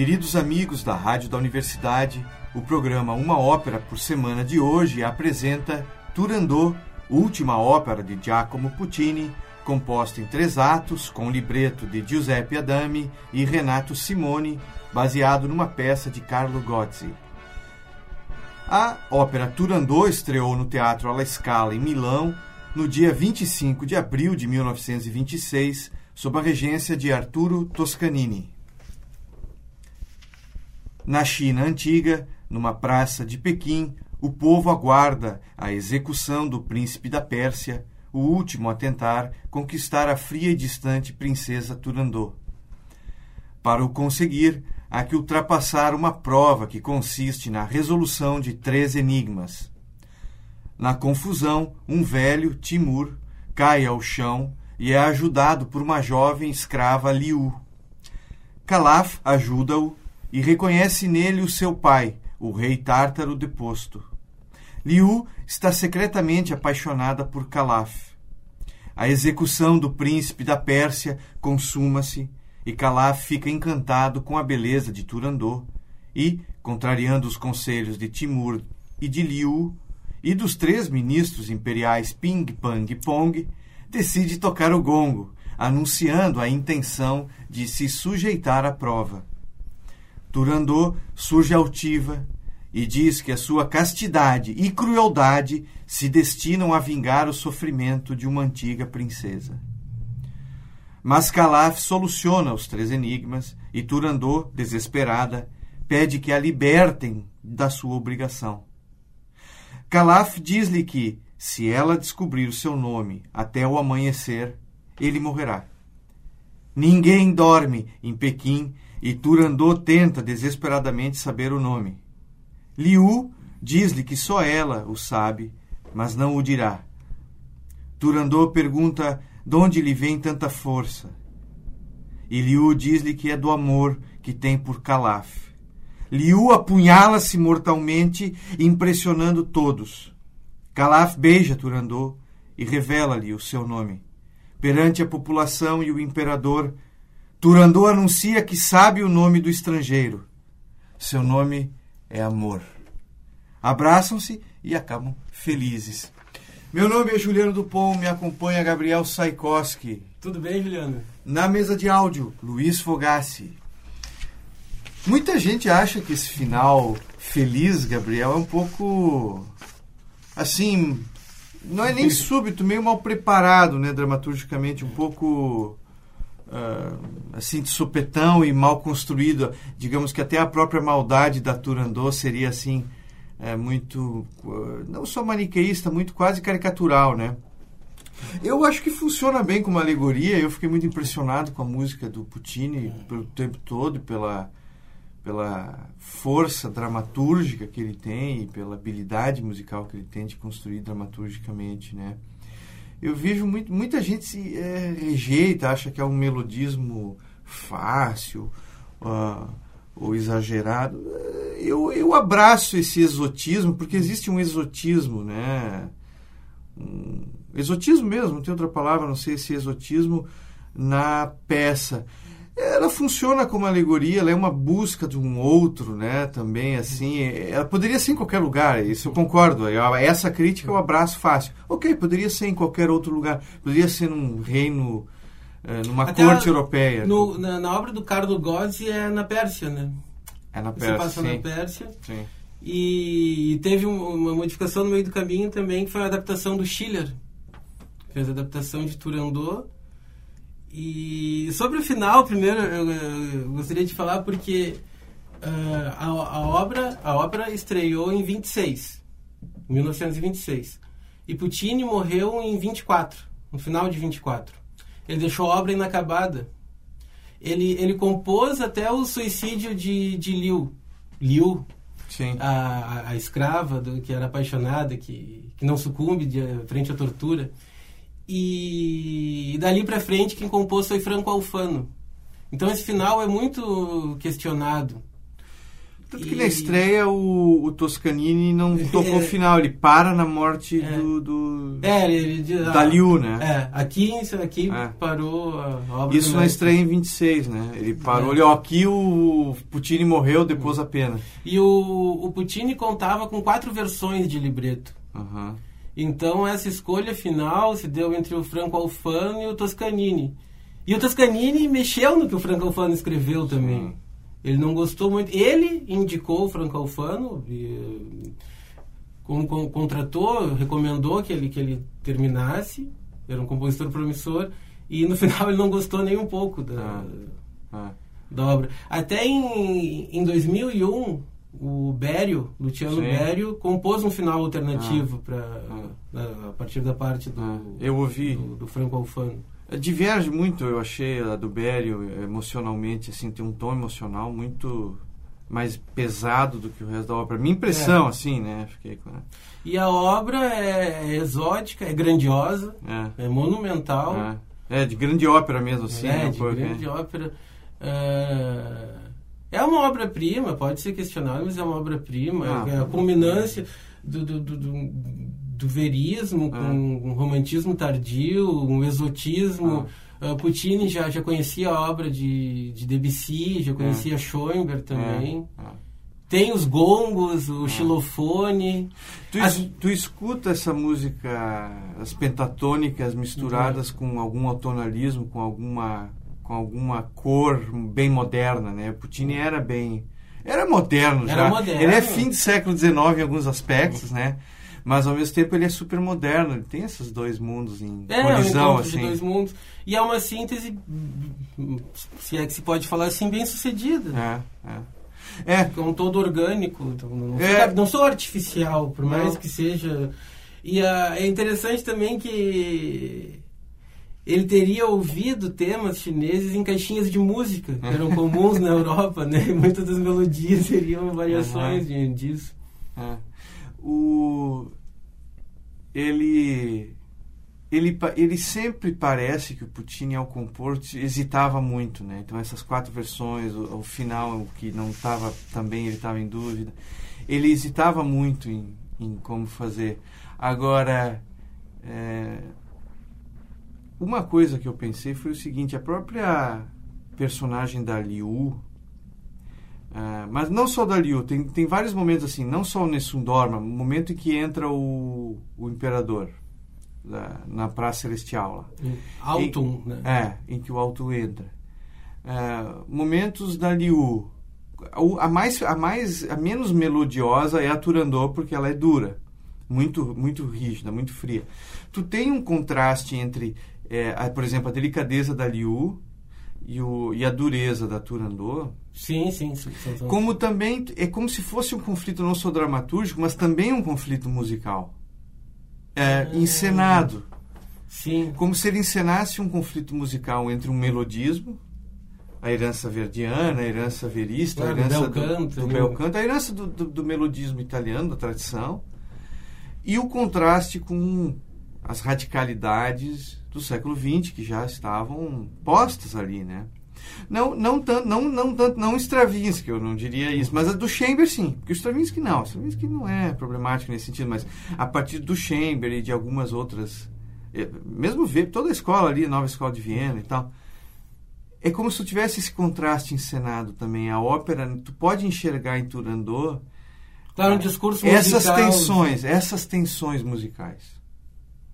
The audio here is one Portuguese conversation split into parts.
Queridos amigos da Rádio da Universidade, o programa Uma Ópera por Semana de hoje apresenta Turandot, última ópera de Giacomo Puccini, composta em três atos, com libreto de Giuseppe Adami e Renato Simone, baseado numa peça de Carlo Gozzi. A ópera Turandot estreou no Teatro alla Scala, em Milão, no dia 25 de abril de 1926, sob a regência de Arturo Toscanini. Na China antiga, numa praça de Pequim, o povo aguarda a execução do príncipe da Pérsia, o último a tentar conquistar a fria e distante princesa Turandot. Para o conseguir, há que ultrapassar uma prova que consiste na resolução de três enigmas. Na confusão, um velho, Timur, cai ao chão e é ajudado por uma jovem escrava Liu. Calaf ajuda-o e reconhece nele o seu pai, o rei tártaro deposto. Liu está secretamente apaixonada por Calaf. A execução do príncipe da Pérsia consuma-se e Calaf fica encantado com a beleza de Turandot e, contrariando os conselhos de Timur e de Liu e dos três ministros imperiais Ping, Pang e Pong, decide tocar o gongo, anunciando a intenção de se sujeitar à prova. Turandot surge altiva e diz que a sua castidade e crueldade se destinam a vingar o sofrimento de uma antiga princesa. Mas Calaf soluciona os três enigmas e Turandot, desesperada, pede que a libertem da sua obrigação. Calaf diz-lhe que, se ela descobrir o seu nome até o amanhecer, ele morrerá. Ninguém dorme em Pequim e Turandot tenta desesperadamente saber o nome. Liu diz-lhe que só ela o sabe, mas não o dirá. Turandot pergunta de onde lhe vem tanta força. E Liu diz-lhe que é do amor que tem por Calaf. Liu apunhala-se mortalmente, impressionando todos. Calaf beija Turandot e revela-lhe o seu nome. Perante a população e o imperador, Turandot anuncia que sabe o nome do estrangeiro. Seu nome é Amor. Abraçam-se e acabam felizes. Meu nome é Juliano Dupont, me acompanha Gabriel Saikoski. Tudo bem, Juliano? Na mesa de áudio, Luiz Fogassi. Muita gente acha que esse final feliz, Gabriel, é um pouco assim, não é nem súbito, meio mal preparado, né, dramaturgicamente, um pouco assim de supetão e mal construído. Digamos que até a própria maldade da Turandot seria assim é, muito uh, não só maniqueísta, muito quase caricatural, né? Eu acho que funciona bem como alegoria. Eu fiquei muito impressionado com a música do Puccini pelo tempo todo, pela pela força dramatúrgica que ele tem e pela habilidade musical que ele tem de construir dramaturgicamente, né? Eu vejo muito, muita gente se é, rejeita, acha que é um melodismo fácil uh, ou exagerado. Eu, eu abraço esse exotismo, porque existe um exotismo, né? Um exotismo mesmo, não tem outra palavra, não sei se exotismo, na peça ela funciona como alegoria, ela é uma busca de um outro, né? Também assim, ela poderia ser em qualquer lugar, isso eu concordo. Essa crítica eu abraço fácil. Ok, poderia ser em qualquer outro lugar, poderia ser num reino, eh, numa Até corte a, europeia. No, na, na, obra do Carlo Gozzi é na Pérsia, né? É na Pérsia. Você passa sim. na Pérsia. Sim. E teve uma modificação no meio do caminho também, que foi a adaptação do Schiller. Fez a adaptação de Turandot e sobre o final, primeiro, eu, eu gostaria de falar porque uh, a, a, obra, a obra estreou em 26, 1926. E Puccini morreu em 24, no final de 24. Ele deixou a obra inacabada. Ele, ele compôs até o suicídio de, de Liu. Liu. A, a, a escrava do, que era apaixonada, que, que não sucumbe de, frente à tortura. E, dali para frente quem compôs foi Franco Alfano. Então esse final é muito questionado. Tanto que na estreia o, o Toscanini não tocou o final, ele para na morte É. do, do- É, ele, ele- da Liu, né? É, aqui, aqui É. parou a obra Isso na estreia em 26, né? Ele parou É. ali, ó, aqui o Puccini morreu, depôs a pena. E o, o Puccini contava com quatro versões de libreto. Aham. Então essa escolha final se deu entre o Franco Alfano e o Toscanini. E o Toscanini mexeu no que o Franco Alfano escreveu também. Sim. Ele não gostou muito. Ele indicou o Franco Alfano, e, com- com- contratou, recomendou que ele, que ele terminasse. Era um compositor promissor. E no final ele não gostou nem um pouco da, Ah. da obra. Até em, em 2001, o Bério, Luciano Sim. Bério, compôs um final alternativo pra, Ah. a, partir da parte do, Ah, eu ouvi. do, do Franco Alfano. Diverge muito, eu achei, a do Bério, emocionalmente, assim, tem um tom emocional muito mais pesado do que o resto da obra. Minha impressão, É. assim, né? Fiquei com... E a obra é exótica, é grandiosa, É, é monumental. é. É, de grande ópera mesmo, assim. é, né, de porque- grande ópera. Obra-prima, pode ser questionável, mas é uma obra-prima. Ah. é a culminância do, do, do, do- do verismo, Ah. com um romantismo tardio, um exotismo. Ah, Puccini já, já conhecia a obra de, de Debussy, já conhecia Schoenberg também. É. Tem os gongos, o xilofone. Tu, As- tu escuta essa música, as pentatônicas misturadas com algum atonalismo, com alguma, com alguma cor bem moderna, né? Puccini era bem... Era moderno Era já. moderno. Ele é fim do século XIX em alguns aspectos, né? Mas ao mesmo tempo ele é super moderno. Ele tem esses dois mundos em É, colisão, um assim. de dois mundos. E é uma síntese, se é que se pode falar assim, bem sucedida. É, é. É, com todo orgânico, então não, É. fica- não sou artificial, por mais Não. que seja. E ah, é interessante também que ele teria ouvido temas chineses em caixinhas de música, que eram comuns na Europa, né? Muitas das melodias seriam variações de- disso. É. O ele ele ele sempre parece que o Puccini ao compor hesitava muito, né? Então essas quatro versões, o, o final que não estava também ele estava em dúvida. Ele hesitava muito em, em como fazer. Agora é, uma coisa que eu pensei foi o seguinte: a própria personagem da Liu ah, mas não só da Liu, tem, tem vários momentos assim, não só o Nessun Dorma, momento em que entra o, o imperador da- na Praça Celestial lá. Autumn, né? É, em que o alto entra. Ah, momentos da Liu. O- A mais, a mais, a menos melodiosa é a Turandot porque ela é dura, muito, muito rígida, muito fria. Tu tem um contraste entre, eh, a- por exemplo, a delicadeza da Liu e, o, e a dureza da Turandot. Sim, sim. sim, sim, sim. Como também é como se fosse um conflito não só dramatúrgico, mas também um conflito musical. É, Ah. encenado. Sim. Como se ele encenasse um conflito musical entre um melodismo, a herança verdiana, a herança verista, Claro, a herança canto, do, do né? bel canto, a herança do, do- do melodismo italiano, da tradição, e o contraste com as radicalidades do século XX que já estavam postas ali, né? Não, não tanto, não, não tanto, não Stravinsky, eu não diria isso, mas a do Chamber sim, porque o Stravinsky não, o Stravinsky não é problemático nesse sentido, mas a partir do Chamber e de algumas outras, eh, mesmo ver toda a escola ali, Nova Escola de Viena e tal, é como se tu tivesse esse contraste encenado também. A ópera, tu pode enxergar em Turandot Claro, um discurso essas musical, tensões, essas tensões musicais.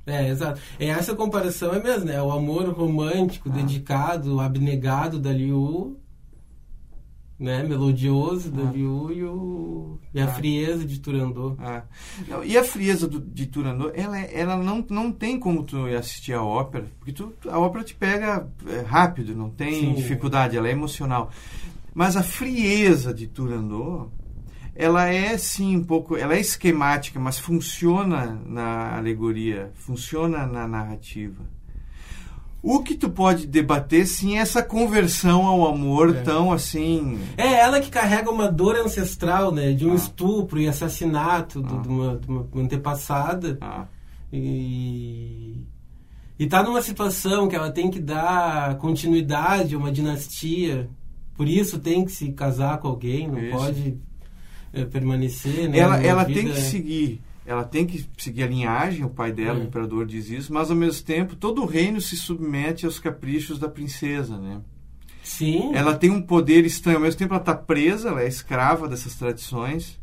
É, exato. É essa comparação é mesmo, né? O amor romântico, Ah. dedicado, abnegado da Liu, né? Melodioso da Ah. Liu e, o, e a Ah. frieza de Turandot. Ah. Não, e a frieza do- de Turandot, ela, ela não, não tem como tu assistir a ópera, porque tu, a ópera te pega é, rápido, não tem Sim. dificuldade, ela é emocional. Mas a frieza de Turandot, ela é sim um pouco, ela é esquemática, mas funciona na alegoria, funciona na narrativa. O que tu pode debater, sim, é essa conversão ao amor É. tão assim. É ela que carrega uma dor ancestral, né? De um Ah. estupro e assassinato Ah. de, uma, de uma antepassada. Ah, E, e tá numa situação que ela tem que dar continuidade a uma dinastia. Por isso tem que se casar com alguém, não Isso. pode permanecer. Né, ela ela vida. tem que seguir ela tem que seguir a linhagem, o pai dela, É. o imperador, diz isso, mas ao mesmo tempo todo o reino se submete aos caprichos da princesa, né? Sim. Ela tem um poder estranho, ao mesmo tempo ela está presa, ela é escrava dessas tradições,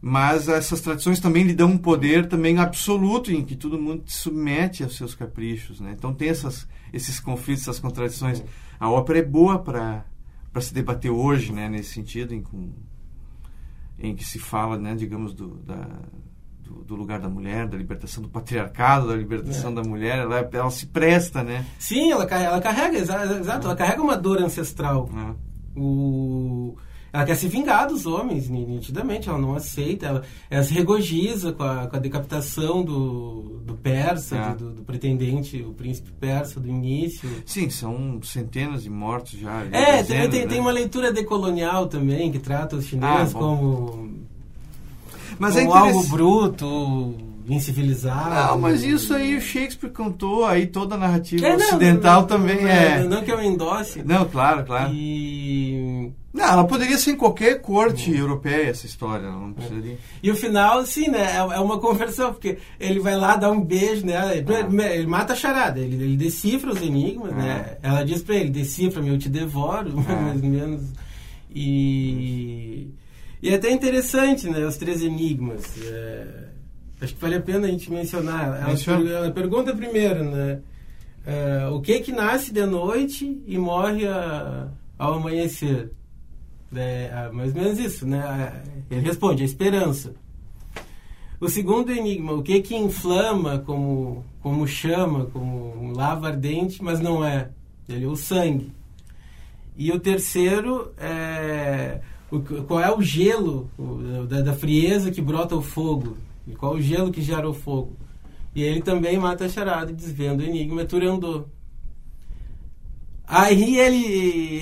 mas essas tradições também lhe dão um poder também absoluto em que todo mundo se submete aos seus caprichos, né? Então tem essas, esses conflitos, essas contradições. A ópera é boa para para se debater hoje, né? Nesse sentido, em, com, em que se fala, né? Digamos do, da, do, do lugar da mulher, da libertação do patriarcado, da libertação É. da mulher, ela, ela se presta, né? Sim, ela, carrega- ela carrega, exa- exato, ela carrega uma dor ancestral. É. O... Ela quer se vingar dos homens, ni- nitidamente, ela não aceita, ela, ela se regozija com a, com a decapitação do, do persa, É. do, do pretendente, o príncipe persa do início. Sim, são centenas de mortos já. É, dezenas, também tem, né? tem uma leitura decolonial também, que trata os chineses Ah, como, Mas é como algo interessante. bruto, incivilizado. Não, mas isso aí o Shakespeare contou, aí toda a narrativa É, não, ocidental não, também não, é. Não que eu endosse. Não, claro, claro. E, Não, ela poderia ser em qualquer corte europeia essa história, não precisaria. e o final, sim, né? É é uma conversão, porque ele vai lá dar um beijo nela, ele, Ah. ele mata a charada, ele, ele decifra os enigmas, né? Ela diz pra ele, decifra-me, eu te devoro, Ah. mais ou menos. E, e é até interessante, né? Os três enigmas. É, acho que vale a pena a gente mencionar. Ela, per- ela pergunta primeiro, né? É, o que que nasce de noite e morre a- ao amanhecer? É, ah, mais ou menos isso, né? Ah, Ele responde, a esperança. O segundo enigma, o que que inflama como, como chama, como lava ardente, mas não é? Ele, o sangue. E o terceiro é o, qual é o gelo o, da, da frieza que brota o fogo? E qual o gelo que gera o fogo? E ele também mata a charada, desvendo o enigma, é. Aí ele,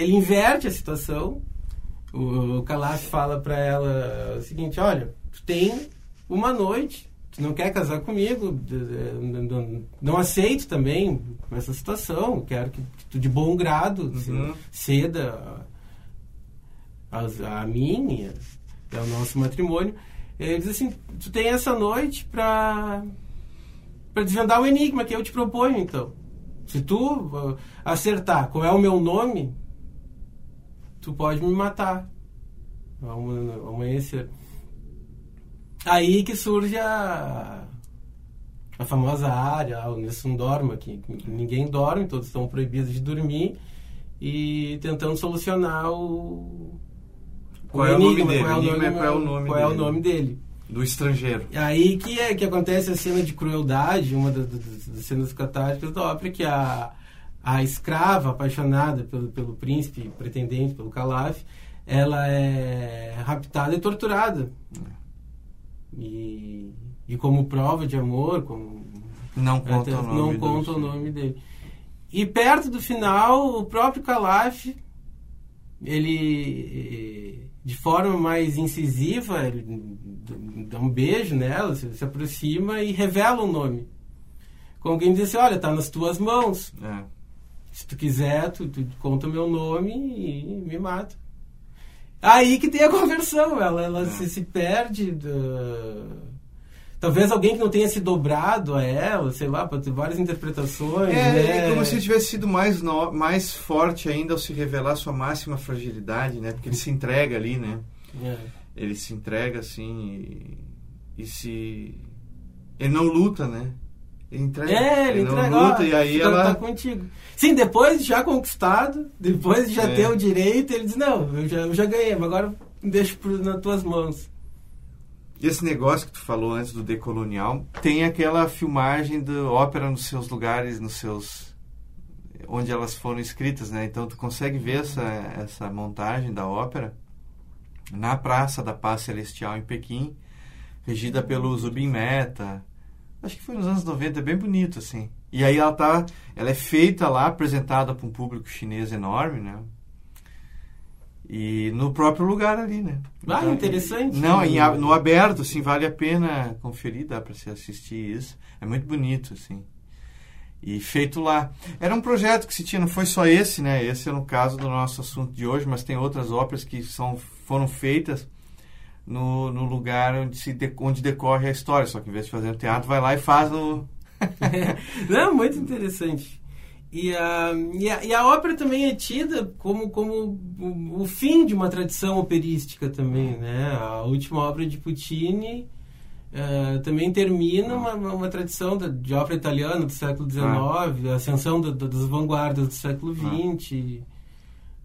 ele inverte a situação. O, o Calaf fala para ela o seguinte: olha, tu tem uma noite, tu não quer casar comigo, não, aceito também essa situação, quero que, tu de bom grado Uhum. ceda a, a, a mim, e ao nosso matrimônio. Ele diz assim: tu tem essa noite para para desvendar o enigma que eu te proponho, então. Se tu uh, acertar qual é o meu nome, tu pode me matar ao ama- ao amanhecer. Aí que surge a, a famosa área, o Nessun Dorma, que, ninguém dorme, todos estão proibidos de dormir, e tentando solucionar o, Qual é o nome dele? qual é o nome, é qual é o nome qual é o dele. nome dele. Do estrangeiro. Aí que é que acontece a cena de crueldade, uma das, das- cenas catárticas da ópera, que a, a escrava apaixonada pelo, pelo príncipe pretendente, pelo Calaf, ela é raptada e torturada. E, e como prova de amor, como Não conta até o nome. não conta o nome dele. E perto do final, o próprio Calaf, ele, de forma mais incisiva, dá um beijo nela, se, se aproxima e revela o nome. Como alguém diz assim, olha, tá nas tuas mãos. É. Se tu quiser, tu, tu conta o meu nome e me mata. Aí que tem a conversão, ela, ela É. se, se perde. da- Talvez alguém que não tenha se dobrado a ela, sei lá, pode ter várias interpretações. É, né? é como se tivesse sido mais, no- mais forte ainda ao se revelar sua máxima fragilidade, né? Porque ele se entrega ali, né? É. Ele se entrega assim e, e se. Ele não luta, né? Ele entrega. É, ele entrega, luta ó, e aí ela. tá contigo. Sim, depois de já conquistado, depois de já É. ter o direito, ele diz, não, eu já, eu já ganhei, mas agora deixo pro, nas tuas mãos. E esse negócio que tu falou antes do decolonial, tem aquela filmagem da ópera nos seus lugares, nos seus onde elas foram escritas, né? Então tu consegue ver essa essa montagem da ópera na Praça da Paz Celestial em Pequim, regida pelo Zubin Mehta. Acho que foi nos anos 90, é bem bonito assim. E aí ela tá, ela é feita lá, apresentada para um público chinês enorme, né? E no próprio lugar ali, né? Ah, interessante. Não, em no aberto, assim, vale a pena conferir, dá para se assistir isso. É muito bonito, assim. E feito lá. Era um projeto que se tinha, não foi só esse, né? Esse é no caso do nosso assunto de hoje, mas tem outras óperas que são, foram feitas no, no lugar onde, se de, onde decorre a história. Só que em vez de fazer no teatro, vai lá e faz no. Não, muito interessante. E a, e a, e, a, ópera também é tida como, como o, o, fim de uma tradição operística também, né? A última ópera de Puccini uh, também termina uma, uma tradição de ópera italiana do século XIX, ah. a ascensão do, do, das vanguardas do século XX. Ah.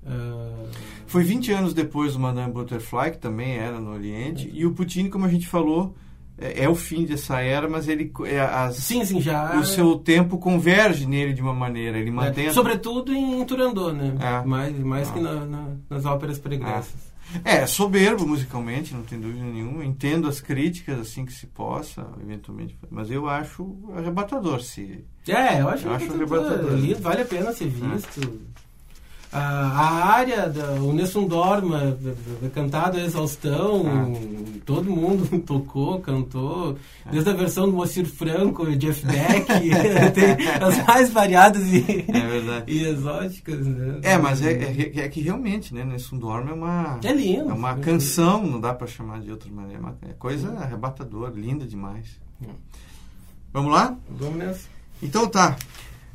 Uh... Foi 20 anos depois do Madame Butterfly, que também era no Oriente, é. e o Puccini, como a gente falou, é, é, o fim dessa era, mas ele é, as, sim, sim, já o seu tempo converge nele de uma maneira, ele mantém é, sobretudo em Turandot, né? É. Mais mais ah. que na, na, nas óperas pregressas. É. é, soberbo musicalmente, não tem dúvida nenhuma. Entendo as críticas assim que se possa, eventualmente, mas eu acho arrebatador se. É, eu acho, eu acho arrebatador. Vale a pena ser visto a, área, da, o Nessun Dorma, cantado a exaustão, ah. todo mundo tocou, cantou, desde a versão do Moacir Franco, Jeff Beck, tem as mais variadas e, é e exóticas. Né? É, mas é, é, é, que realmente, né, Nessun Dorma é uma... É lindo. É uma canção, não dá para chamar de outra maneira, é, é coisa arrebatadora, linda demais. Hum. Vamos lá? Vamos nessa. Então tá.